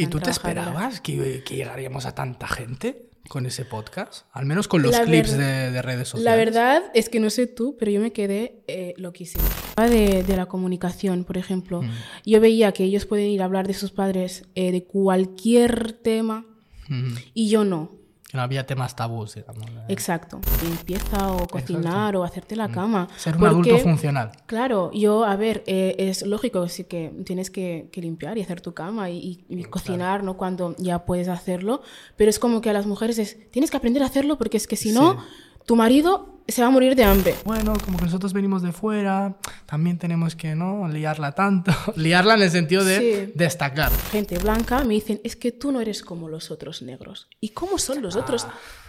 ¿Y tú te esperabas que, que llegaríamos a tanta gente con ese podcast? Al menos con los La clips de, de redes sociales. La verdad es que no sé tú, pero yo me quedé eh, loquísima. De, de la comunicación, por ejemplo. Mm. Yo veía que ellos pueden ir a hablar de sus padres eh, de cualquier tema Ujú. y yo no. Que no había temas tabús, digamos. ¿eh? Exacto. Limpieza o cocinar o hacerte la cama. Mm. Ser un adulto funcional. Claro, yo, a ver, eh, es lógico sí que tienes que, que limpiar y hacer tu cama y, cocinar, ¿no? Cuando ya puedes hacerlo. Pero es como que a las mujeres es, tienes que aprender a hacerlo porque es que si no, Sí. Tu marido se va a morir de hambre. Bueno, como que nosotros venimos de fuera, también tenemos que no liarla tanto. liarla en el sentido de Sí. destacar. gente blanca me dicen, es que tú no eres como los otros negros. ¿Y cómo son los otros?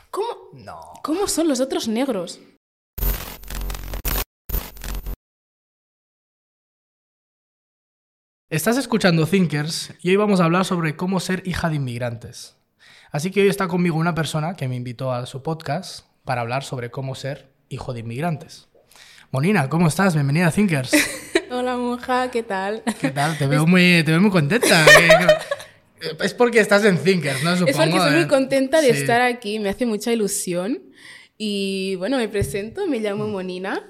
¿Cómo, No. ¿Cómo son los otros negros? Estás escuchando Thinkers y hoy vamos a hablar sobre cómo ser hija de inmigrantes. Así que hoy está conmigo una persona que me invitó a su podcast para hablar sobre cómo ser hijo de inmigrantes. Monina, ¿cómo estás? Bienvenida a Thinkers. Hola, monja, ¿qué tal? ¿Qué tal? Te veo muy, te veo muy contenta. Que- Es porque estás en Thinkers, ¿no? Supongo. es porque estoy ¿eh? muy contenta de Sí. estar aquí, me hace mucha ilusión. Y bueno, me presento, me llamo Mm. Monina.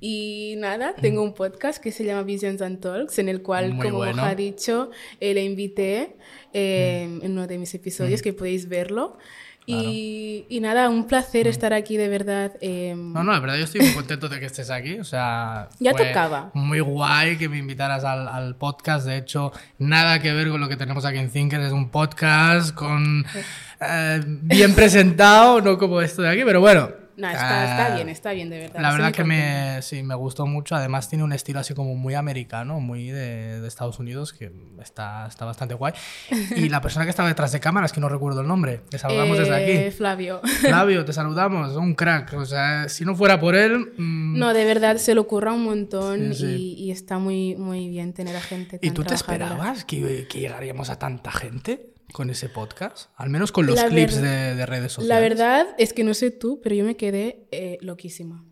Y nada, tengo un podcast que se llama Visions and Talks, en el cual, Muy como bueno. Mm. Ha dicho, eh, le invité eh, en uno de mis episodios que podéis verlo. Y, y nada, un placer estar aquí de verdad. eh, Mm. No, no, la verdad yo estoy muy contento de que estés aquí. O sea, Ya fue tocaba. Muy guay que me invitaras al, al podcast. De hecho, nada que ver con lo que tenemos aquí en Thinkers. Es un podcast con eh, bien presentado, no como esto de aquí, pero bueno. Nah, está, está ah, bien, está bien, de verdad. La verdad que contenta. me, sí, me gustó mucho. Además tiene un estilo así como muy americano, muy de, de Estados Unidos, que está, está bastante guay. Y la persona que estaba detrás de cámaras, que no recuerdo el nombre, te saludamos desde Eh, aquí. Flavio. Flavio, te saludamos, un crack. O sea, si no fuera por él... mm, No, de verdad, se lo ocurra un montón Sí, sí. Y, y está muy, muy bien tener a gente ¿Y tan tú te esperabas que, que llegaríamos a tanta gente con ese podcast? Al menos con los La clips de, de redes sociales. La verdad es que no sé tú, pero yo me quedé eh, loquísima.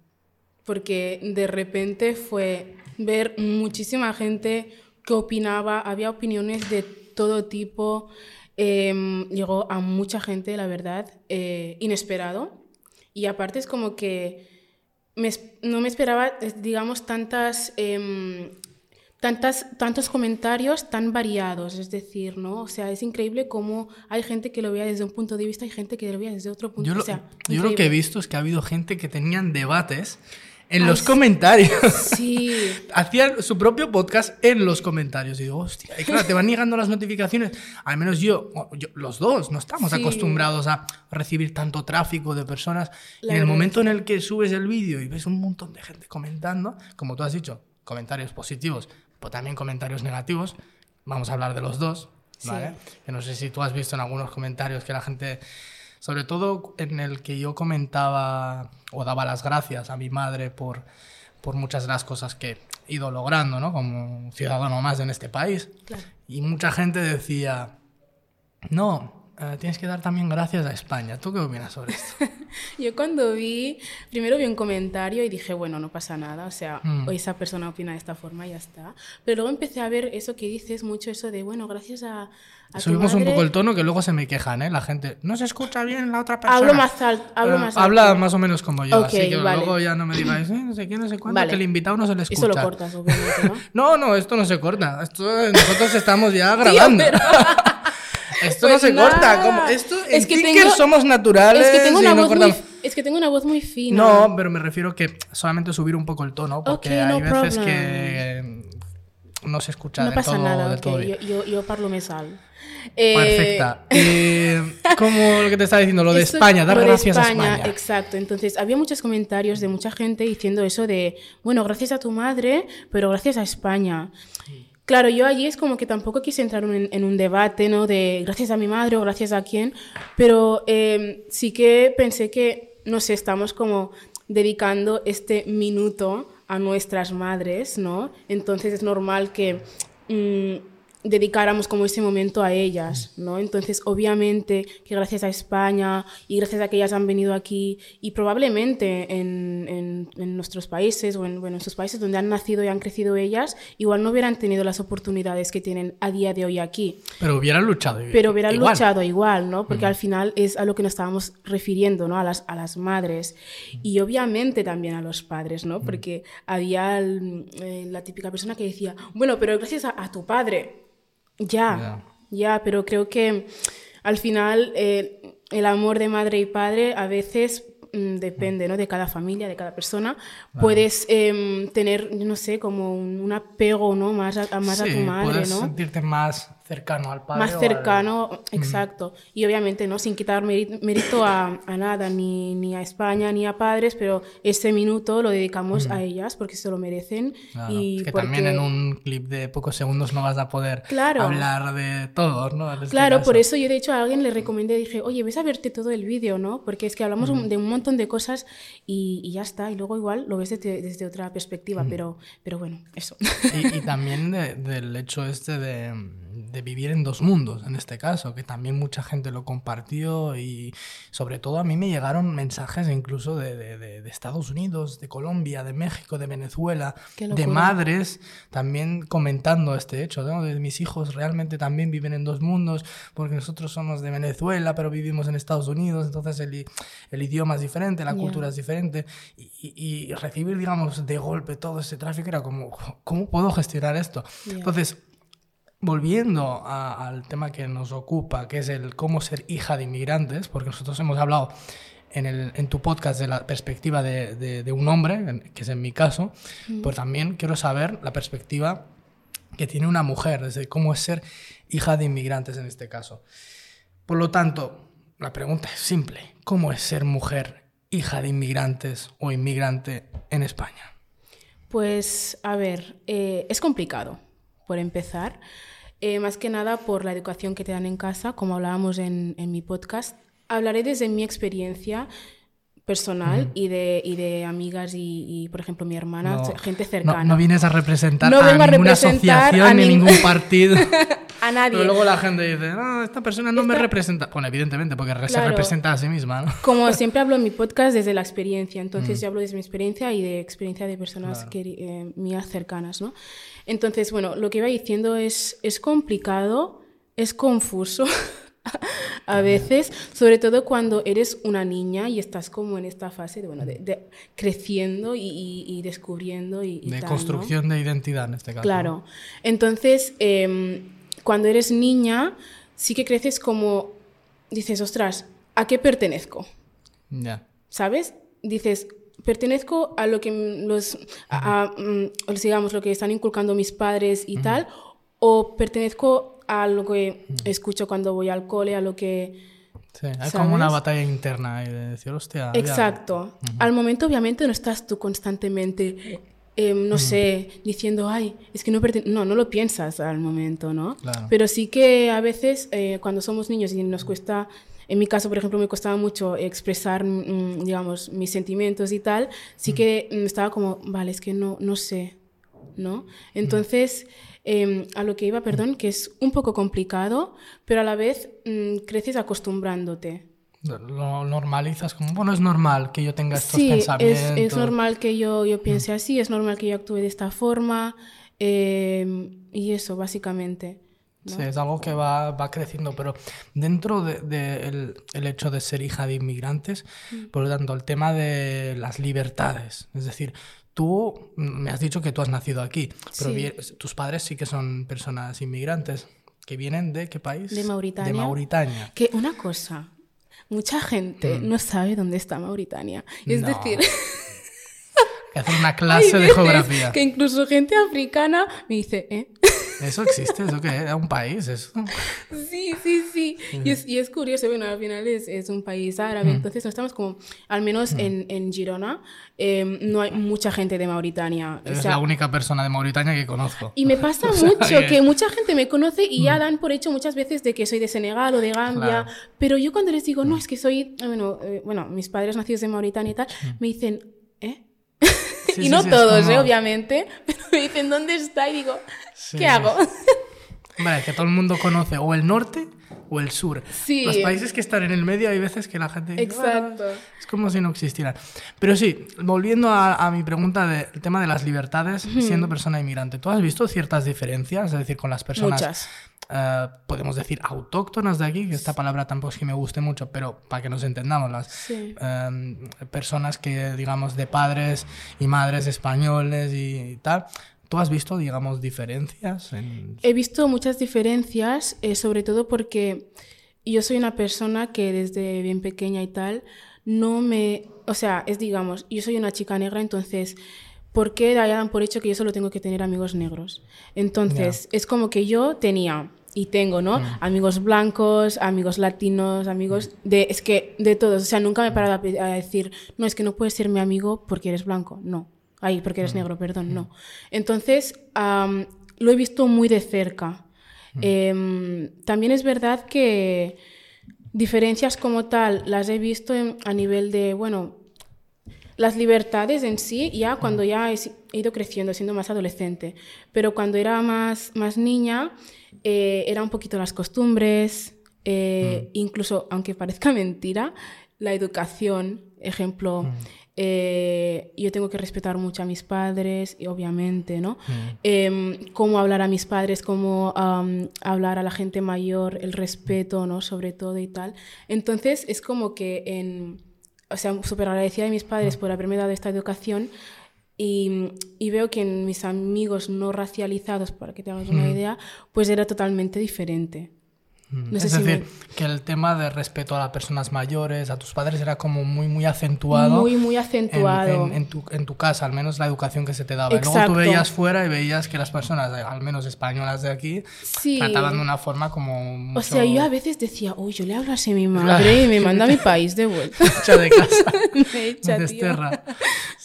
Porque de repente fue ver muchísima gente que opinaba, había opiniones de todo tipo, em, llegó a mucha gente, la verdad, eh, inesperado. Y aparte es como que me no me esperaba, es- digamos, tantas, em, tantas, tantos comentarios tan variados, es decir, ¿no? O sea, es increíble cómo hay gente que lo veía desde un punto de vista y gente que lo veía desde otro punto Yo, lo, o sea, yo lo que he visto es que ha habido gente que tenían debates en Ay, los comentarios. Sí, Hacían su propio podcast en los comentarios. Y digo, hostia, y claro, te van llegando las notificaciones. Al menos yo, yo- los dos, no estamos Sí. acostumbrados a recibir tanto tráfico de personas. y La en el momento en el que subes el vídeo y ves un montón de gente comentando, como tú has dicho, comentarios positivos, pero también comentarios negativos, vamos a hablar de los dos. Sí. ¿vale? Que no sé si tú has visto en algunos comentarios que la gente, sobre todo en el que yo comentaba o daba las gracias a mi madre por, por muchas de las cosas que he ido logrando, ¿no? Como ciudadano más en este país. claro. Y mucha gente decía, no, eh, tienes que dar también gracias a España. ¿Tú qué opinas sobre esto? Yo cuando vi, primero vi un comentario y dije, bueno, no pasa nada, o sea, Mm. esa persona opina de esta forma y ya está. Pero luego empecé a ver eso que dices, mucho eso de, bueno, gracias a... a tu Subimos un madre- poco el tono que luego se me quejan, ¿eh? La gente, no se escucha bien la otra persona. Hablo más alto, hablo más alto. Habla más o menos como yo, Ok, así que vale. luego ya no me digáis, "Eh, no sé qué, no sé cuánto, Vale. que el invitado no se le escucha. Eso lo cortas, obviamente, ¿no? No, no, esto no se corta. Esto, nosotros estamos ya grabando. pero- Esto Pues no se nada. corta. Como, esto, Es que tengo- somos naturales. es que tengo una no voz muy, es que tengo una voz muy fina. No, pero me refiero que solamente subir un poco el tono, porque Ok, hay no veces problem. que no se escucha no del, pasa todo, nada, del ok, todo bien. yo, yo, yo parlo me sal. Eh, Perfecta. Eh, como lo que te estaba diciendo, lo de España, dar de gracias a España. Exacto. Entonces, había muchos comentarios de mucha gente diciendo eso de, bueno, gracias a tu madre, pero gracias a España. Claro, yo allí es como que tampoco quise entrar en, un debate, ¿no? De gracias a mi madre o gracias a quién, pero eh, sí que pensé que, no sé, estamos como dedicando este minuto a nuestras madres, ¿no? Entonces es normal que mm, dedicáramos como ese momento a ellas, ¿no? Entonces, obviamente que gracias a España y gracias a que ellas han venido aquí y probablemente en, en, nuestros países o en, bueno, en sus países donde han nacido y han crecido ellas, igual no hubieran tenido las oportunidades que tienen a día de hoy aquí. Pero hubieran luchado igual. Pero hubieran luchado igual, ¿no? Porque al final es a lo que nos estábamos refiriendo, ¿no? A las, a las madres y obviamente también a los padres, ¿no? Porque había eh, la típica persona que decía, bueno, pero gracias a tu padre. Ya, ya, pero creo que al final eh, el amor de madre y padre a veces mm, depende ¿no? de cada familia, de cada persona. Puedes em, tener, no sé, como un, apego ¿no? más, a, más a tu madre. Puedes ¿no? sentirte más cercano al padre. Más cercano, exacto. Y obviamente, ¿no? Sin quitar mérito a, a, nada, ni, ni, a España, ni a padres, pero ese minuto lo dedicamos a ellas porque se lo merecen. y que también en un clip de pocos segundos no vas a poder hablar de todo, ¿no? Este claro, por eso yo de hecho a alguien le recomendé, dije, oye, ves a verte todo el vídeo, ¿no? Porque es que hablamos de un montón de cosas y, y, ya está. Y luego igual lo ves desde, desde otra perspectiva, pero, pero bueno, eso. Y, y también del hecho este de de vivir en dos mundos, en este caso, que también mucha gente lo compartió y sobre todo a mí me llegaron mensajes incluso de, de, de Estados Unidos, de Colombia, de México, de Venezuela, de madres también comentando este hecho, ¿no? de mis hijos realmente también viven en dos mundos, porque nosotros somos de Venezuela, pero vivimos en Estados Unidos, entonces el, el idioma es diferente, la cultura es diferente, y, y, recibir, digamos, de golpe todo ese tráfico era como, ¿cómo puedo gestionar esto? Entonces, volviendo al tema que nos ocupa, que es el cómo ser hija de inmigrantes, porque nosotros hemos hablado en, el, en tu podcast de la perspectiva de, de, un hombre, que es en mi caso, pues también quiero saber la perspectiva que tiene una mujer, desde cómo es ser hija de inmigrantes en este caso. Por lo tanto, la pregunta es simple, ¿cómo es ser mujer hija de inmigrantes o inmigrante en España? Pues, a ver, eh, es complicado, por empezar. Eh, más que nada por la educación que te dan en casa, como hablábamos en, en mi podcast. Hablaré desde mi experiencia personal y, de, y de amigas y, por ejemplo, mi hermana, gente cercana. No, vienes a representar a ninguna asociación ni ningún partido. a nadie. Pero luego la gente dice, no, esta persona no me representa. Bueno, evidentemente, porque se representa a sí misma, ¿no? Como siempre hablo en mi podcast desde la experiencia, entonces yo hablo desde mi experiencia y de experiencia de personas que, eh, mías cercanas, ¿no? Entonces, bueno, lo que iba diciendo es, es complicado, es confuso. a veces, sobre todo cuando eres una niña y estás como en esta fase de, bueno, de, creciendo y, descubriendo y, de construcción de identidad en este caso. Claro. Entonces, em, cuando eres niña, sí que creces como, dices, ostras, ¿a qué pertenezco? Ya. ¿Sabes? Dices, pertenezco a lo que los, a, mm, digamos, lo que están inculcando mis padres y tal, o pertenezco a lo que escucho cuando voy al cole, a lo que... Sí, hay como una batalla interna de decir, hostia... Exacto. Al momento, obviamente, no estás tú constantemente, em, no sé, diciendo, ay, es que no No, no lo piensas al momento, ¿no? Pero sí que a veces, eh, cuando somos niños y nos cuesta en mi caso, por ejemplo, me costaba mucho expresar, mm, digamos, mis sentimientos y tal, sí que estaba como, vale, es que no, no sé, ¿no? Entonces, em, a lo que iba, perdón, que es un poco complicado, pero a la vez mm, creces acostumbrándote. Lo normalizas como, bueno, es normal que yo tenga estos pensamientos. Sí, es, normal que yo, yo piense así, es normal que yo actúe de esta forma, em, y eso, básicamente. Sí, es algo que va, va creciendo, pero dentro del de, el hecho de ser hija de inmigrantes, mm. por lo tanto, el tema de las libertades, es decir, tú me has dicho que tú has nacido aquí, pero tus padres sí que son personas inmigrantes, que vienen de qué país? De Mauritania. De Mauritania. Que una cosa, mucha gente mm. no sabe dónde está Mauritania. Es decir... que hacer una clase de geografía. Que incluso gente africana me dice, ¿eh? ¿Eso existe? ¿Eso qué es? un país? Eso? Sí, sí, sí. Y es, y es, curioso, bueno, al final es, es un país árabe, entonces no estamos como, al menos en, en Girona, em, no hay mucha gente de Mauritania. Es la única persona de Mauritania que conozco. Y me pasa mucho que... mucha gente me conoce y ya dan por hecho muchas veces de que soy de Senegal o de Gambia, pero yo cuando les digo, no, es que soy, bueno, eh, bueno mis padres nacidos en Mauritania y tal, me dicen, ¿eh? Y no todos, ¿eh? obviamente, pero me dicen, ¿dónde está? Y digo, ¿qué hago? Vale, que todo el mundo conoce o el norte o el sur. Sí. Los países que están en el medio hay veces que la gente... dice, Exacto. "Ah", es como si no existieran. Pero sí, volviendo a, a mi pregunta del tema de las libertades siendo persona inmigrante, ¿tú has visto ciertas diferencias? Es decir, con las personas... Muchas. Eh, podemos decir autóctonas de aquí, que esta palabra tampoco es que me guste mucho, pero para que nos entendamos, las Sí. eh, personas que, digamos, de padres y madres españoles y, tal, ¿tú has visto, digamos, diferencias? En... He visto muchas diferencias, eh, sobre todo porque yo soy una persona que desde bien pequeña y tal, no me... O sea, es digamos, yo soy una chica negra, entonces, ¿por qué dan por hecho que yo solo tengo que tener amigos negros? Entonces, es como que yo tenía y tengo, ¿no? Amigos blancos, amigos latinos, amigos de... Es que de todos, o sea, nunca me he parado a, a decir, no, es que no puedes ser mi amigo porque eres blanco, no. Ay, porque eres negro, perdón, no. Entonces, am, lo he visto muy de cerca. Em, también es verdad que diferencias como tal las he visto en- a nivel de, bueno, las libertades en sí, ya cuando ya he, he ido creciendo, siendo más adolescente. Pero cuando era más, más niña, eh, era un poquito las costumbres, eh, incluso, aunque parezca mentira, la educación, ejemplo, eh, yo tengo que respetar mucho a mis padres, y obviamente, ¿no? Em, cómo hablar a mis padres, cómo am, hablar a la gente mayor, el respeto, ¿no? Sobre todo y tal. Entonces, es como que en o sea, súper agradecida de mis padres por haberme dado esta educación y, y veo que en mis amigos no racializados, para que te hagas una idea, pues era totalmente diferente. No sé es si decir, me- que el tema de respeto a las personas mayores, a tus padres, era como muy, muy acentuado. Muy, muy en- acentuado. En, en tu, en tu casa, al menos la educación que se te daba. Y luego Exacto. tú veías fuera y veías que las personas, eh, al menos españolas de aquí, Sí. trataban de una forma como mucho, O sea, yo a veces decía, uy, yo le hablo así a mi madre y me manda a mi país de vuelta. mucho de casa. me echa, Me tío.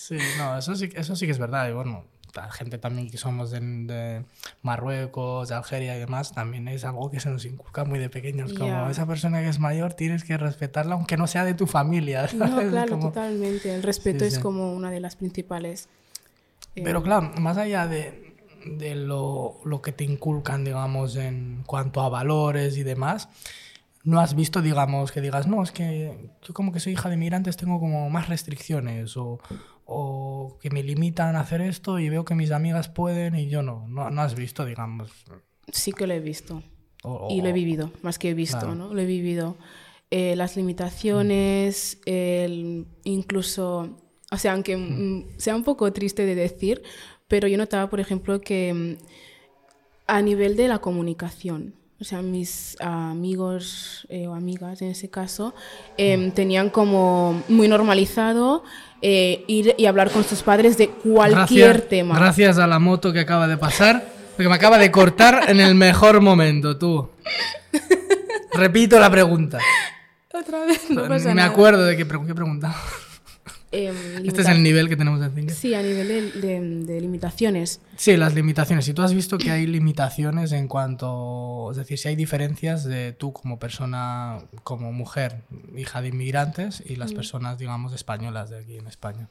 Sí, no, eso sí, eso sí que es verdad. Y bueno, la gente también que somos de, de Marruecos, de Algeria y demás, también es algo que se nos inculca muy de pequeños. Como esa persona que es mayor tienes que respetarla, aunque no sea de tu familia. No, claro, Como- totalmente. El respeto Sí, es sí. como una de las principales. eh, Pero claro, más allá de, de lo, lo que te inculcan, digamos, en cuanto a valores y demás, no has visto, digamos, que digas, no, es que yo como que soy hija de inmigrantes tengo como más restricciones o, o que me limitan a hacer esto y veo que mis amigas pueden y yo no. No, no has visto, digamos. Sí que lo he visto. o- Y lo he vivido, más que he visto, Claro. ¿no? Lo he vivido. Eh, las limitaciones, el- incluso, o sea, aunque mm, sea un poco triste de decir, pero yo notaba, por ejemplo, que mm, a nivel de la comunicación, o sea, mis amigos eh, o amigas en ese caso, em, tenían como muy normalizado eh, ir y hablar con sus padres de cualquier Gracias- tema. Gracias a la moto que acaba de pasar, porque me acaba de cortar en el mejor momento, tú. Repito la pregunta. Otra vez, no pasa me nada. acuerdo de qué, pregun- qué pregunta. Em, Este es el nivel que tenemos en Zinc. Sí, a nivel de, de- de limitaciones. Sí, las limitaciones. Si tú has visto que hay limitaciones en cuanto, es decir, si hay diferencias de tú como persona, como mujer, hija de inmigrantes y Mm. las personas, digamos, españolas de aquí en España.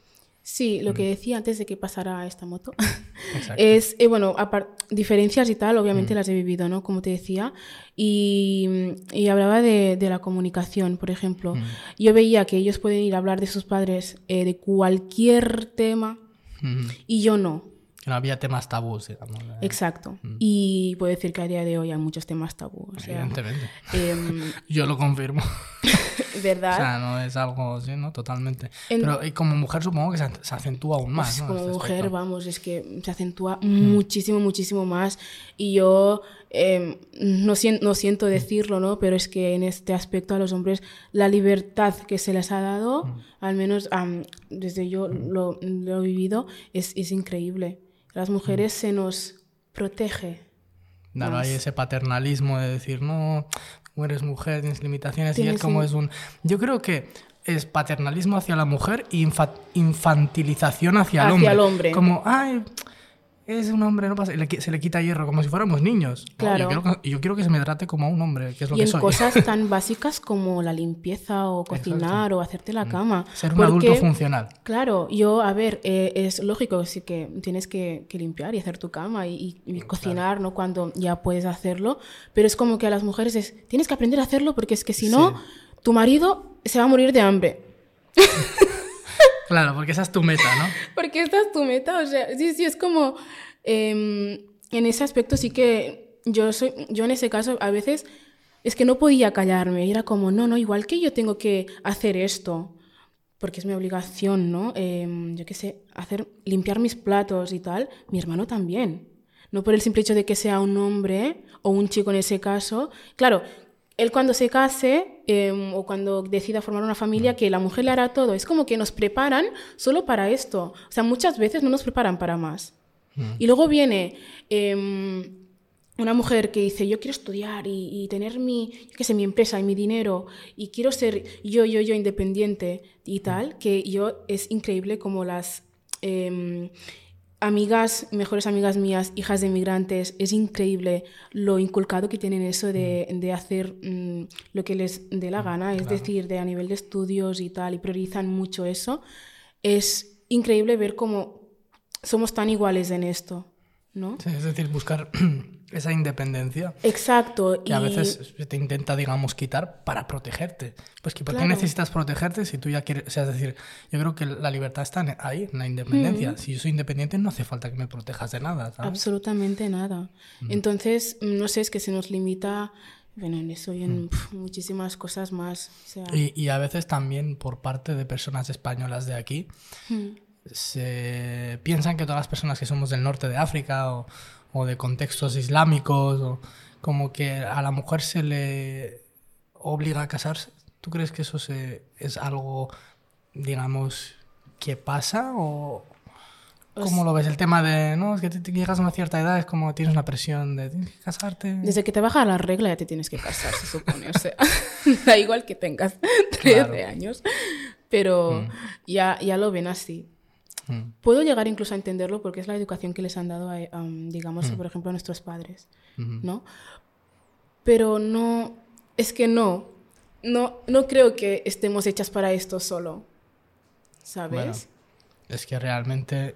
Sí, lo que decía antes de que pasara esta moto. Exacto. es, eh, bueno, diferencias y tal, obviamente las he vivido, ¿no? Como te decía. Y, y hablaba de, de la comunicación, por ejemplo. Yo veía que ellos pueden ir a hablar de sus padres eh, de cualquier tema y yo no. Que no había temas tabús, digamos. ¿eh? Exacto. Y puedo decir que a día de hoy hay muchos temas tabú. O sea, Evidentemente. em, Yo lo confirmo. ¿Verdad? O sea, no es algo así, ¿no? Totalmente. En- Pero y como mujer supongo que se, se acentúa aún más, Pues ¿no? como Este mujer, aspecto. vamos, es que se acentúa muchísimo, muchísimo más. Y yo eh, no, no siento decirlo, ¿no? Pero es que en este aspecto a los hombres la libertad que se les ha dado, al menos am, desde yo lo, lo he vivido, es, es increíble. Las mujeres se nos protege. Claro, hay más. ese paternalismo de decir, no, tú eres mujer, tienes limitaciones, y es como un- es un... Yo creo que es paternalismo hacia la mujer y infa- infantilización hacia, el Hacia hombre. el hombre. Como, ay, es un hombre, no pasa, se le quita hierro como si fuéramos niños. Claro. Yo, quiero que, yo quiero que se me trate como a un hombre, que es lo Y que en soy. cosas tan básicas como la limpieza o cocinar o hacerte la cama. Mm. Ser un adulto Porque, funcional. Claro, yo, a ver, eh, es lógico sí que tienes que, que limpiar y hacer tu cama y, y- y cocinar, ¿no? Cuando ya puedes hacerlo, pero es como que a las mujeres es, tienes que aprender a hacerlo porque es que si no, tu marido se va a morir de hambre. Claro, porque esa es tu meta, ¿no? Porque esta es tu meta, o sea, sí, sí, es como, em, en ese aspecto sí que yo soy, yo en ese caso a veces es que no podía callarme, era como, no, no, igual que yo tengo que hacer esto, porque es mi obligación, ¿no? Em, yo qué sé, hacer, limpiar mis platos y tal, mi hermano también. No por el simple hecho de que sea un hombre o un chico en ese caso. Claro, él cuando se case em, o cuando decida formar una familia, que la mujer le hará todo. Es como que nos preparan solo para esto. O sea, muchas veces no nos preparan para más. Y luego viene em, una mujer que dice, yo quiero estudiar y, y tener mi, yo qué sé, mi empresa y mi dinero y quiero ser yo, yo, yo independiente y tal, que yo es increíble como las em, amigas, mejores amigas mías, hijas de inmigrantes, es increíble lo inculcado que tienen eso de, de hacer mm, lo que les dé la gana, es decir, de a nivel de estudios y tal, y priorizan mucho eso. Es increíble ver cómo somos tan iguales en esto, ¿no? Sí, es decir, buscar esa independencia Exacto. que a y- veces te intenta, digamos, quitar para protegerte. Pues que ¿por qué necesitas protegerte si tú ya quieres? O sea, es decir, yo creo que la libertad está ahí, en la independencia. Si yo soy independiente, no hace falta que me protejas de nada, ¿sabes? Absolutamente nada. Entonces, no sé, es que se nos limita, bueno, en eso y en pf, muchísimas cosas más. O sea, Y, y a veces también por parte de personas españolas de aquí se piensan que todas las personas que somos del norte de África o, o de contextos islámicos o como que a la mujer se le obliga a casarse. ¿Tú crees que eso se, es algo, digamos, que pasa o cómo lo ves? El tema de, no, es que te, llegas a una cierta edad, es como tienes una presión de tienes que casarte. Desde que te baja la regla ya te tienes que casar, se supone. O sea, da igual que tengas 13 Claro. años, pero ya, ya lo ven así. Mm, Puedo llegar incluso a entenderlo porque es la educación que les han dado, a, digamos, por ejemplo, a nuestros padres. ¿no? Pero no, es que no, no, no creo que estemos hechas para esto solo, ¿sabes? Bueno, es que realmente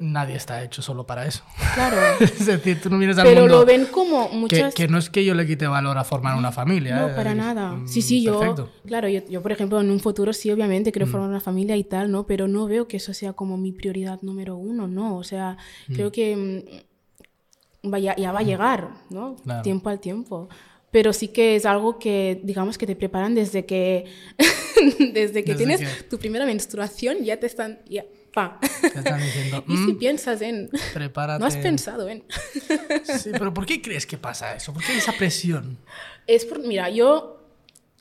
nadie está hecho solo para eso. Claro, es decir, tú no vienes al pero mundo lo ven como muchas... que no es que yo le quite valor a formar una familia. No, ¿eh? para Es- nada. mm, Sí, sí, yo, Perfecto. Mm. claro, yo, yo, por ejemplo, en un futuro sí, obviamente, quiero formar una familia y tal, ¿no? Pero no veo que eso sea como mi prioridad número uno, ¿no? O sea, Mm. creo que mm, vaya, ya va a llegar, ¿no? Claro. Tiempo al tiempo. Pero sí que es algo que, digamos, que te preparan desde que, desde que Desde tienes que- tu primera menstruación, ya te están, ya, pa. Te están diciendo, y si "Mm, piensas en, prepárate. no has pensado en... Sí, pero ¿por qué crees que pasa eso? ¿Por qué esa presión? Es por, mira, yo,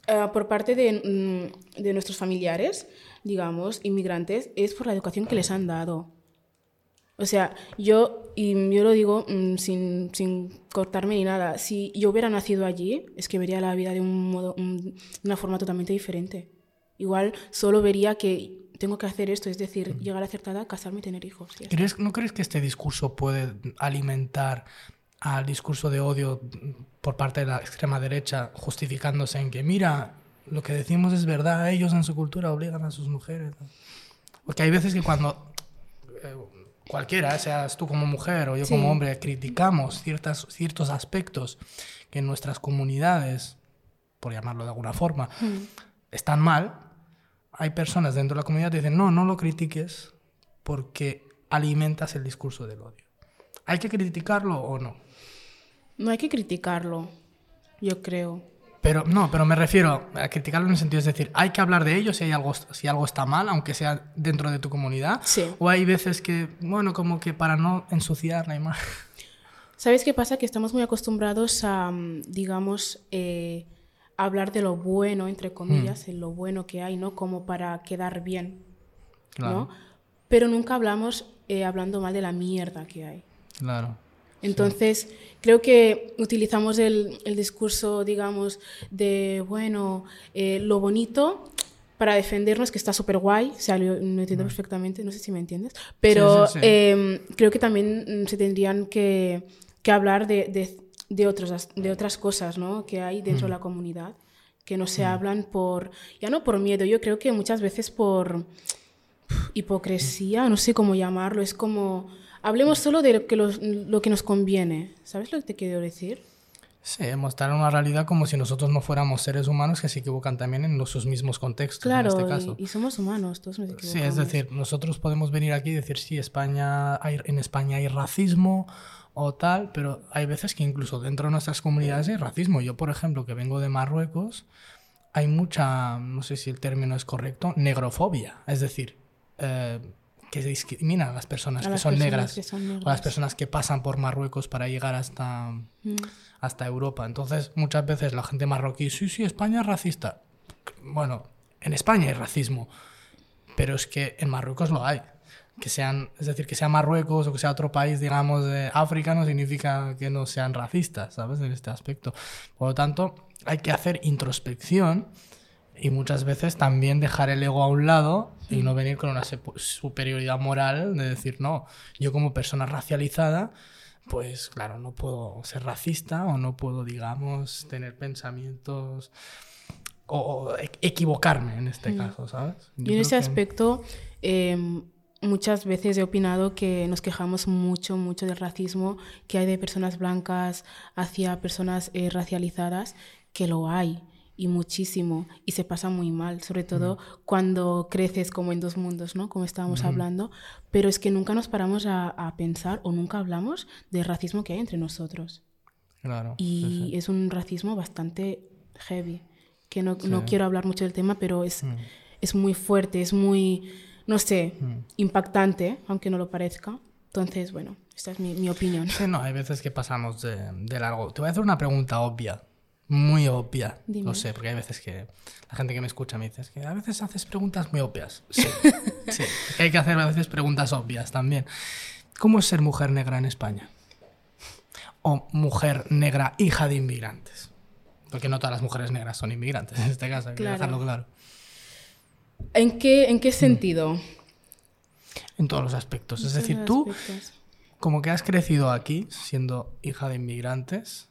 eh, por parte de, mm, de nuestros familiares, digamos, inmigrantes, es por la educación que les han dado. O sea, yo, y yo lo digo mm, sin, sin cortarme ni nada, si yo hubiera nacido allí, es que vería la vida de un modo, un- una forma totalmente diferente. Igual solo vería que tengo que hacer esto, es decir, llegar a cierta edad, casarme y tener hijos. está. ¿Crees, ¿No crees que este discurso puede alimentar al discurso de odio por parte de la extrema derecha, justificándose en que, mira, lo que decimos es verdad, ellos en su cultura obligan a sus mujeres? Porque hay veces que cuando eh, cualquiera, seas tú como mujer o yo Sí. como hombre, criticamos ciertas, ciertos aspectos que en nuestras comunidades, por llamarlo de alguna forma, están mal, hay personas dentro de la comunidad que dicen, no, no lo critiques porque alimentas el discurso del odio. ¿Hay que criticarlo o no? No hay que criticarlo, yo creo. Pero no, pero me refiero a criticarlo en el sentido, es decir, hay que hablar de ello si hay algo, si algo está mal, aunque sea dentro de tu comunidad. Sí. O hay veces que, bueno, como que para no ensuciar la imagen. ¿Sabes qué pasa? Que estamos muy acostumbrados a, mm, digamos, eh, hablar de lo bueno, entre comillas, Hmm. en lo bueno que hay, ¿no? Como para quedar bien, Claro, ¿no? Pero nunca hablamos eh, hablando mal de la mierda que hay. claro. Entonces, creo que utilizamos el, el discurso, digamos, de, bueno, eh, lo bonito, para defendernos, que está súper guay, o sea, lo, lo entiendo perfectamente, no sé si me entiendes, pero Sí, sí, sí. eh, creo que también mm, se tendrían que, que hablar de, de, de otros, de otras cosas ¿no? que hay dentro de la comunidad, que no se hablan por, ya no por miedo, yo creo que muchas veces por hipocresía, no sé cómo llamarlo, es como, hablemos solo de lo que, los- lo que nos conviene, ¿sabes lo que te quiero decir? Sí, mostrar una realidad como si nosotros no fuéramos seres humanos que se equivocan también en los, sus mismos contextos, Claro, en este y- caso. Y, somos humanos, todos nos Sí, equivocamos. es decir, nosotros podemos venir aquí y decir, sí, España hay, en España hay racismo o tal, pero hay veces que incluso dentro de nuestras comunidades hay racismo. Yo, por ejemplo, que vengo de Marruecos, hay mucha, no sé si el término es correcto, negrofobia. Es decir, eh, que se discriminan a las personas A que las son personas negras que son o las negras. personas que pasan por Marruecos para llegar hasta, Mm. hasta Europa. Entonces, muchas veces la gente marroquí, sí, sí, España es racista. Bueno, en España hay racismo, pero es que en Marruecos lo hay. Que sean, es decir, que sea Marruecos o que sea otro país, digamos, de África, no significa que no sean racistas, ¿sabes? En este aspecto. Por lo tanto, hay que hacer introspección y muchas veces también dejar el ego a un lado y no venir con una superioridad moral de decir, no, yo como persona racializada, pues claro, no puedo ser racista o no puedo, digamos, tener pensamientos o, o equivocarme en este caso, ¿sabes? Yo Y en ese que- aspecto, eh, muchas veces he opinado que nos quejamos mucho, mucho del racismo que hay de personas blancas hacia personas eh, racializadas, que lo hay y muchísimo y se pasa muy mal, sobre todo cuando creces como en dos mundos, ¿no? Como estábamos hablando, pero es que nunca nos paramos a, a pensar o nunca hablamos del racismo que hay entre nosotros Claro. y sí, sí. es un racismo bastante heavy, que no, no quiero hablar mucho del tema, pero es, es muy fuerte, es muy, no sé, impactante, aunque no lo parezca. Entonces, bueno, esta es mi, mi opinión. Sí, no, hay veces que pasamos de, de largo. Te voy a hacer una pregunta obvia, muy obvia. Dime. Lo sé, porque hay veces que la gente que me escucha me dice "Es que a veces haces preguntas muy obvias. Sí, sí, que hay que hacer a veces preguntas obvias también. ¿Cómo es ser mujer negra en España? O mujer negra hija de inmigrantes. Porque no todas las mujeres negras son inmigrantes, en este caso, hay que Claro. dejarlo claro. ¿En qué, en qué sentido? En todos los aspectos. Es decir, tú, aspectos. como que has crecido aquí, siendo hija de inmigrantes,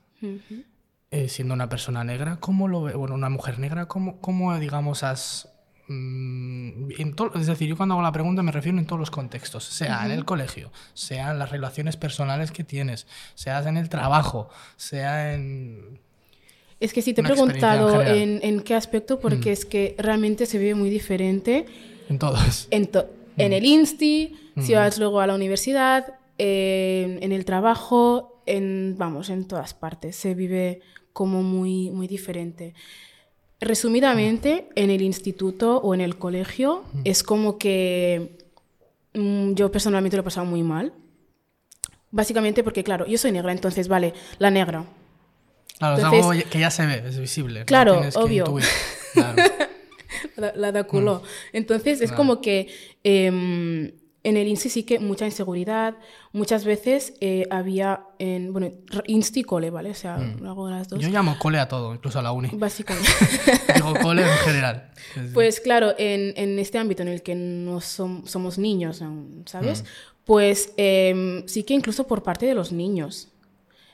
eh, siendo una persona negra, ¿cómo lo ve? Bueno, una mujer negra, ¿cómo, cómo digamos, has... mm, en es decir, yo cuando hago la pregunta me refiero en todos los contextos, sea en el colegio, sea en las relaciones personales que tienes, sea en el trabajo, sea en... Es que sí, te he en preguntado en, en qué aspecto, porque es que realmente se vive muy diferente En todos. en, to- en el Insti, si vas luego a la universidad, en, en el trabajo, en, vamos, en todas partes. Se vive como muy, muy diferente. Resumidamente, en el instituto o en el colegio es como que mm, yo personalmente lo he pasado muy mal. Básicamente porque, claro, yo soy negra, entonces, vale, la negra. Claro, es Entonces- algo que ya se ve, es visible. no Claro, que obvio. intuir. Claro. La, la da culo. Entonces es como que em, en el Insti sí que mucha inseguridad. Muchas veces eh, había en, bueno, y cole, ¿vale? O sea, hago de las dos. Yo llamo cole a todo, incluso a la uni. Básicamente. Digo cole en general. Es Pues claro, en, en este ámbito en el que no som- somos niños, aún, Mm. ¿sabes? Pues em, sí que incluso por parte de los niños.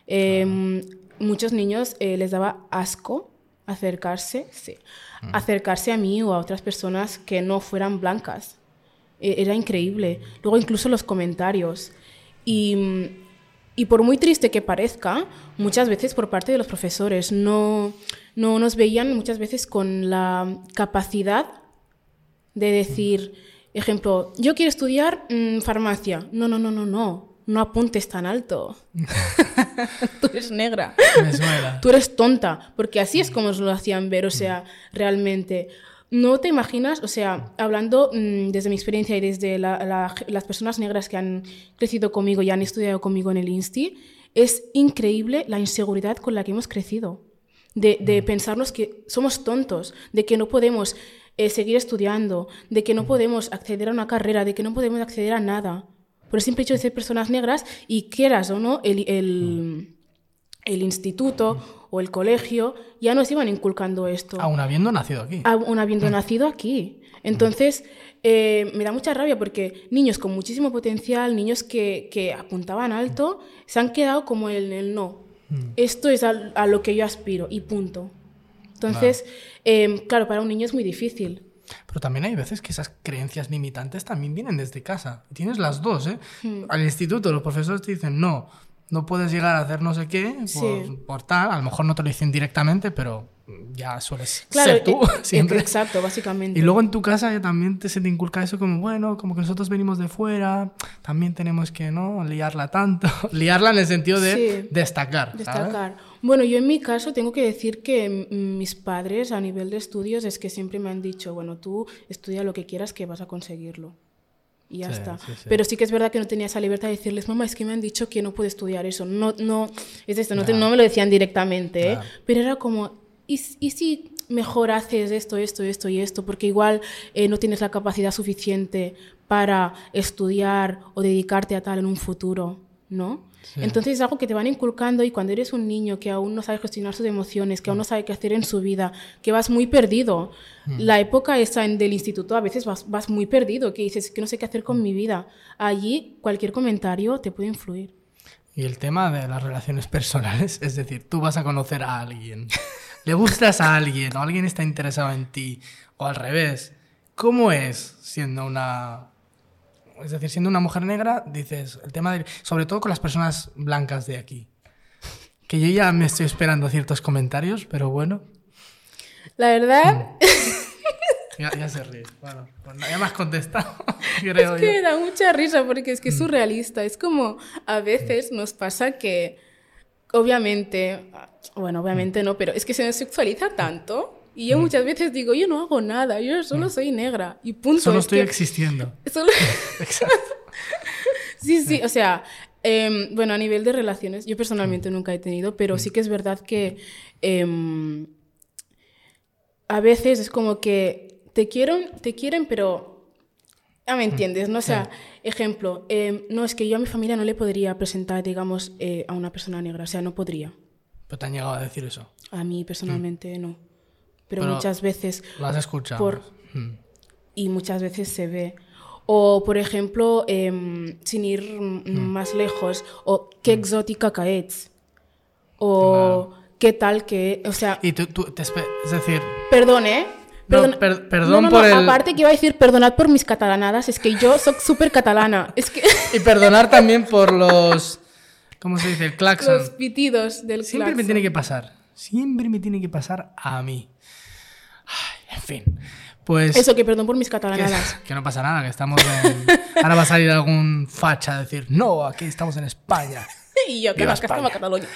Em, Muchos niños eh, les daba asco acercarse, sí, Mm. acercarse a mí o a otras personas que no fueran blancas. E- Era increíble. Luego incluso los comentarios. Y, y por muy triste que parezca, muchas veces por parte de los profesores no, no nos veían muchas veces con la capacidad de decir, ejemplo, yo quiero estudiar mm, farmacia. No, no, no, no, no. No apuntes tan alto. Tú eres negra. Me suena. Tú eres tonta. Porque así es como nos lo hacían ver, o sea, realmente. No te imaginas, o sea, hablando mm, desde mi experiencia y desde la- la- las personas negras que han crecido conmigo y han estudiado conmigo en el INSTI, es increíble la inseguridad con la que hemos crecido. De, de pensarnos que somos tontos, de que no podemos eh, seguir estudiando, de que no podemos acceder a una carrera, de que no podemos acceder a nada. Por el simple hecho de ser personas negras y quieras o no, el, el, el instituto o el colegio ya nos iban inculcando esto. Aún habiendo nacido aquí. Aún habiendo nacido aquí. Entonces, eh, me da mucha rabia porque niños con muchísimo potencial, niños que, que apuntaban alto, se han quedado como en el no. Esto es a, a lo que yo aspiro y punto. Entonces, em, claro, para un niño es muy difícil. Pero también hay veces que esas creencias limitantes también vienen desde casa. Tienes las dos, ¿eh? Al instituto los profesores te dicen, no, no puedes llegar a hacer no sé qué por, Sí. por tal. A lo mejor no te lo dicen directamente, pero ya sueles Claro, ser tú e- siempre. exacto, básicamente. Y luego en tu casa ya también te, se te inculca eso como, bueno, como que nosotros venimos de fuera, también tenemos que, ¿no? Liarla tanto. Liarla en el sentido de Sí. destacar. ¿sabes? Destacar. Bueno, yo en mi caso tengo que decir que mis padres a nivel de estudios es que siempre me han dicho, bueno, tú estudia lo que quieras que vas a conseguirlo. Y ya Sí, está. sí, sí. Pero sí que es verdad que no tenía esa libertad de decirles, mamá, es que me han dicho que no puedo estudiar eso. No, no, es esto, no, te- no me lo decían directamente, ¿eh? Pero era como, ¿y, si mejor haces esto, esto, esto y esto? Porque igual eh, no tienes la capacidad suficiente para estudiar o dedicarte a tal en un futuro, ¿no? Sí. Entonces es algo que te van inculcando y cuando eres un niño que aún no sabe gestionar sus emociones, que aún no sabe qué hacer en su vida, que vas muy perdido. La época esa en, del instituto a veces vas, vas muy perdido, que dices que no sé qué hacer con mi vida. Allí cualquier comentario te puede influir. Y el tema de las relaciones personales, es decir, tú vas a conocer a alguien, le gustas a alguien o alguien está interesado en ti, o al revés, ¿cómo es siendo una... Es decir, siendo una mujer negra, dices, el tema de... Sobre todo con las personas blancas de aquí. Que yo ya me estoy esperando ciertos comentarios, pero bueno, La verdad ya, ya se ríe. Bueno, ya me has contestado, creo es que yo. da mucha risa porque es que es surrealista. Es como a veces nos pasa que, obviamente, bueno, obviamente no, pero es que se nos sexualiza tanto. Y yo muchas veces digo, yo no hago nada, yo solo soy negra. Y punto. Solo es estoy que- existiendo. solo- Exacto. Sí, sí, o sea, em, bueno, a nivel de relaciones, yo personalmente nunca he tenido, pero sí que es verdad que em, a veces es como que te quieren, te quieren, pero ya me entiendes, ¿no? O sea, ejemplo, em, no es que yo a mi familia no le podría presentar, digamos, eh, a una persona negra, o sea, no podría. Pero te han llegado a decir eso. A mí personalmente no. Pero, Pero- muchas veces Lo has escuchado. Por- Mm. y muchas veces se ve. O, por ejemplo, em, sin ir mm, más lejos, o qué exótica que ets. O qué tal que... O sea, Y tú, tú te es decir, perdón, ¿eh? No, Perdona- per- perdón No, no, no, por el- Aparte que iba a decir perdonad por mis catalanadas, es que yo soy súper catalana. Es que Y perdonar también por los. ¿Cómo se dice? El claxon. los pitidos del Siempre me tiene que pasar. Siempre me tiene que pasar a mí. Ay, en fin. Pues. Eso, que perdón por mis que, catalanadas. que no pasa nada, que estamos en. Ahora va a salir algún facha a decir, no, aquí estamos en España. y yo, que vas que estaba España. Cataluña.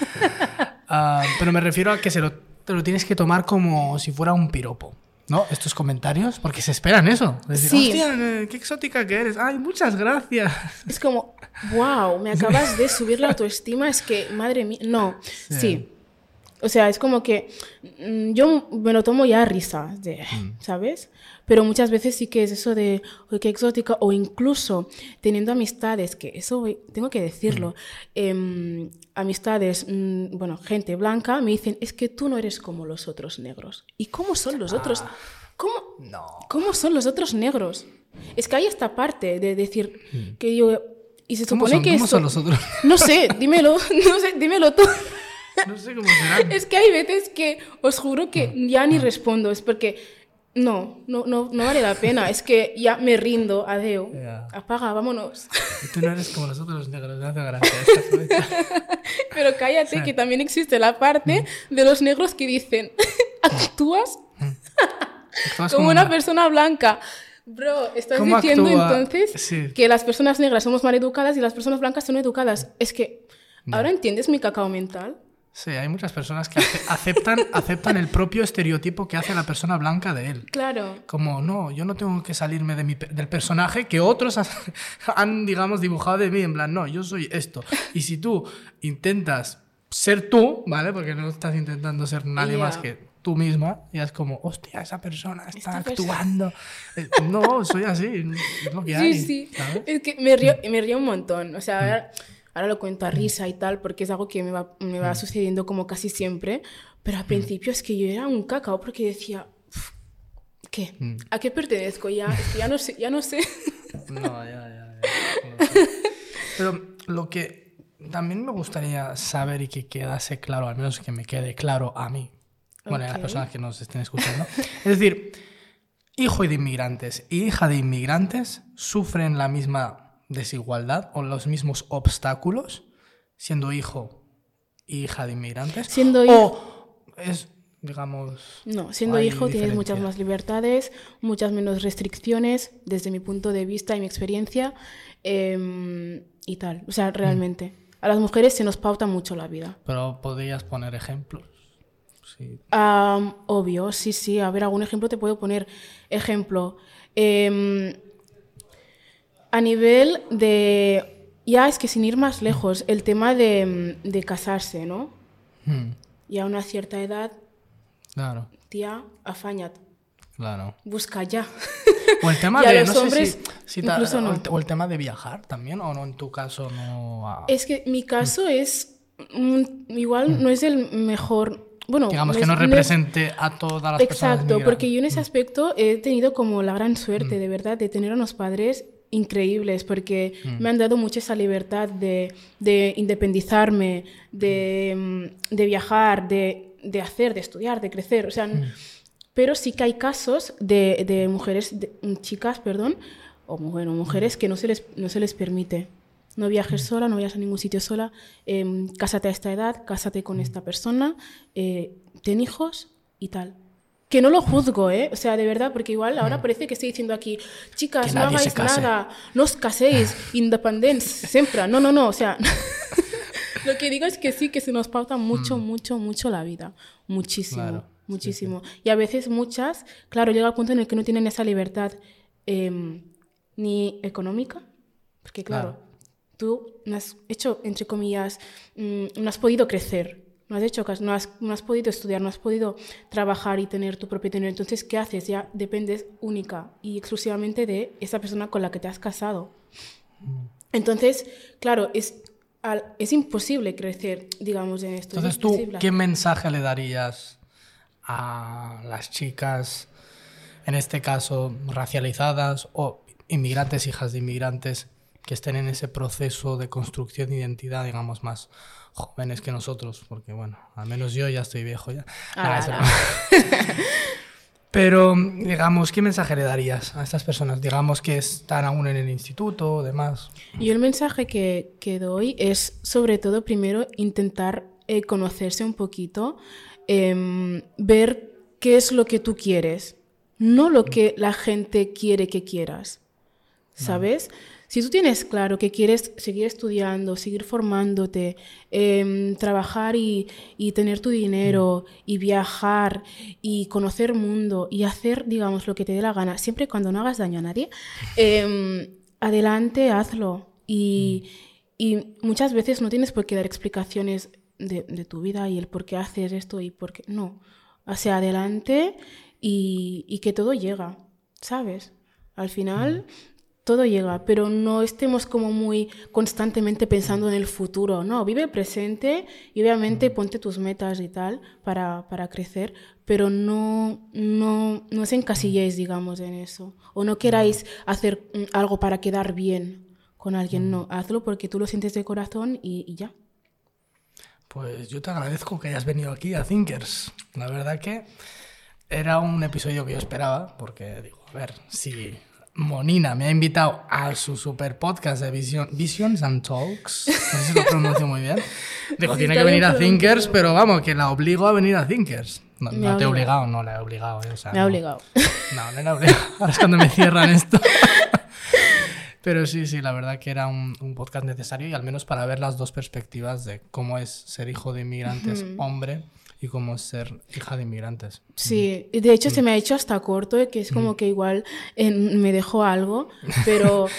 Ah, pero me refiero a que se lo, te lo tienes que tomar como si fuera un piropo. ¿No? Estos comentarios, porque se esperan eso. Es decir, Sí. hostia, eh, qué exótica que eres. Ay, muchas gracias. Es como, wow, me acabas de subir la autoestima, es que, madre mía, no, sí. O sea, es como que mm, yo me lo tomo ya a risa, de, ¿sabes? Pero muchas veces sí que es eso de, "Uy, qué exótica, o incluso teniendo amistades, que eso tengo que decirlo, em, amistades, mm, bueno, gente blanca, me dicen, es que tú no eres como los otros negros. ¿Y cómo son los otros? ¿Cómo, No. ¿Cómo son los otros negros? Es que hay esta parte de decir que yo... Y se ¿Cómo supone son, que cómo esto- son los otros? No sé, dímelo, no sé, dímelo tú. No sé cómo serán. Es que hay veces que os juro que ya ni respondo, es porque no, no, no, no vale la pena, es que ya me rindo, adeo, Ya. apaga, vámonos. Y tú no eres como los otros negros, me hace gracia. Pero cállate que también existe la parte de los negros que dicen, actúas Actúas como una persona blanca. Bro, estás ¿Cómo diciendo actúa? entonces Sí. que las personas negras somos mal educadas y las personas blancas son educadas. Es que, ¿ahora entiendes mi cacao mental? Sí, hay muchas personas que ace- aceptan, aceptan el propio estereotipo que hace la persona blanca de él. Claro. Como, no, yo no tengo que salirme de mi del personaje que otros has- han, digamos, dibujado de mí. En plan, no, yo soy esto. Y si tú intentas ser tú, ¿vale? Porque no estás intentando ser nadie Ya. más que tú misma, ya es como, hostia, esa persona está Esta persona- actuando. Eh, No, soy así, es lo que hay. Sí, sí. ¿sabes? Es que me río, me río un montón. O sea, a ahora lo cuento a risa y tal, porque es algo que me va, me va sucediendo como casi siempre, pero al principio es que yo era un cacao porque decía, "Uf, ¿qué? ¿A qué pertenezco? Ya, es que ya no sé, ya no sé. No, ya, ya, ya. Pero lo que también me gustaría saber y que quedase claro, al menos que me quede claro a mí, bueno, a las personas que nos estén escuchando, es decir, hijo de inmigrantes y hija de inmigrantes sufren la misma desigualdad o los mismos obstáculos siendo hijo y hija de inmigrantes. Siendo o es, digamos... No, siendo hijo tienes muchas más libertades, muchas menos restricciones, desde mi punto de vista y mi experiencia, em, y tal. O sea, realmente. A las mujeres se nos pauta mucho la vida. Pero podrías poner ejemplos. Sí. Am, obvio, sí, sí. A ver, algún ejemplo te puedo poner. Ejemplo. em, a nivel de. Ya es que sin ir más lejos, el tema de, de casarse, ¿no? Hmm, Y a una cierta edad, Claro, tía, afáñate, claro. busca ya. O el tema de, los no sé si- si ta- incluso o, no. el, o el tema de viajar también, o no, en tu caso no... ah, Es que mi caso es. mm, igual no es el mejor. Bueno, digamos no que es- no es- represente a todas las personas Exacto, porque yo en ese aspecto he tenido como la gran suerte, de verdad, de tener unos padres increíbles, porque me han dado mucha esa libertad de, de independizarme, de, mm, de viajar, de, de hacer, de estudiar, de crecer. O sea, pero sí que hay casos de, mujeres, mm, chicas, perdón, o bueno, mujeres que no se les, no se les permite. No viajes sola, no vayas a ningún sitio sola, em, cásate a esta edad, cásate con esta persona, eh, ten hijos y tal. Que no lo juzgo, ¿eh? O sea, de verdad, porque igual ahora parece que estoy diciendo aquí, chicas, Que no hagáis case". nada, no os caséis, independencia, siempre. No, no, no, o sea, lo que digo es que sí, que se nos pauta mucho, mucho, mucho la vida. Muchísimo, Claro, sí, muchísimo. Y a veces muchas, claro, llega al punto en el que no tienen esa libertad em, ni económica, porque claro, Claro. tú no has hecho, entre comillas, mm, no has podido crecer, no has hecho, no has, no has podido estudiar, no has podido trabajar y tener tu propio dinero. Entonces, ¿qué haces? Ya dependes única y exclusivamente de esa persona con la que te has casado. Entonces, claro, es, al- es imposible crecer, digamos, en esto. es Entonces tú. ¿qué mensaje le darías a las chicas, en este caso racializadas o inmigrantes, hijas de inmigrantes, que estén en ese proceso de construcción de identidad, digamos, más jóvenes que nosotros? Porque bueno, al menos yo ya estoy viejo ya. Ala. broma. Pero, digamos, ¿qué mensaje le darías a estas personas? Digamos que están aún en el instituto o demás. Yo el mensaje que, que doy es sobre todo primero intentar eh, conocerse un poquito, em, ver qué es lo que tú quieres, no lo que la gente quiere que quieras, ¿sabes? Si tú tienes claro que quieres seguir estudiando, seguir formándote, em, trabajar y, y tener tu dinero y viajar y conocer mundo y hacer, digamos, lo que te dé la gana, siempre y cuando no hagas daño a nadie, em, adelante, hazlo. Y, y muchas veces no tienes por qué dar explicaciones de, de tu vida y el por qué haces esto y por qué... No, hacia adelante y, y que todo llega, ¿sabes? Al final todo llega, pero no estemos como muy constantemente pensando en el futuro, no, vive el presente y obviamente ponte tus metas y tal para, para crecer, pero no, no, no os encasilléis, digamos, en eso, o no queráis hacer mm, algo para quedar bien con alguien, no, hazlo porque tú lo sientes de corazón y, y ya. Pues yo te agradezco que hayas venido aquí a Thinkers. La verdad que era un episodio que yo esperaba, porque digo, a ver, si Monina me ha invitado a su super podcast de Vision- Visions and Talks, no sé si lo pronuncio muy bien, digo, Sí, tiene que venir a Thinkers, pero vamos, que la obligo a venir a Thinkers. No, no te he obligado. no la he obligado. eh, o sea, Me ha no. obligado. No, no era obligado. Ahora es cuando me cierran esto. Pero sí, sí, la verdad que era un, un podcast necesario y al menos para ver las dos perspectivas de cómo es ser hijo de inmigrantes hombre y cómo es ser hija de inmigrantes. Sí, de hecho se me ha hecho hasta corto, que es como que igual eh, me dejó algo, pero...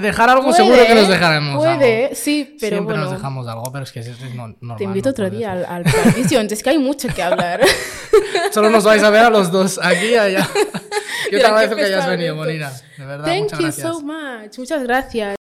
Dejar algo puede, seguro que nos dejaremos. Puede, algo. sí, pero Siempre bueno. nos dejamos algo, pero es que es, es no- normal. Te invito no otro día al, al es que hay mucho que hablar. Solo nos vais a ver a los dos, aquí y allá. Yo te agradezco que hayas venido. Bonina. De verdad, Thank muchas you gracias. so much. Muchas gracias.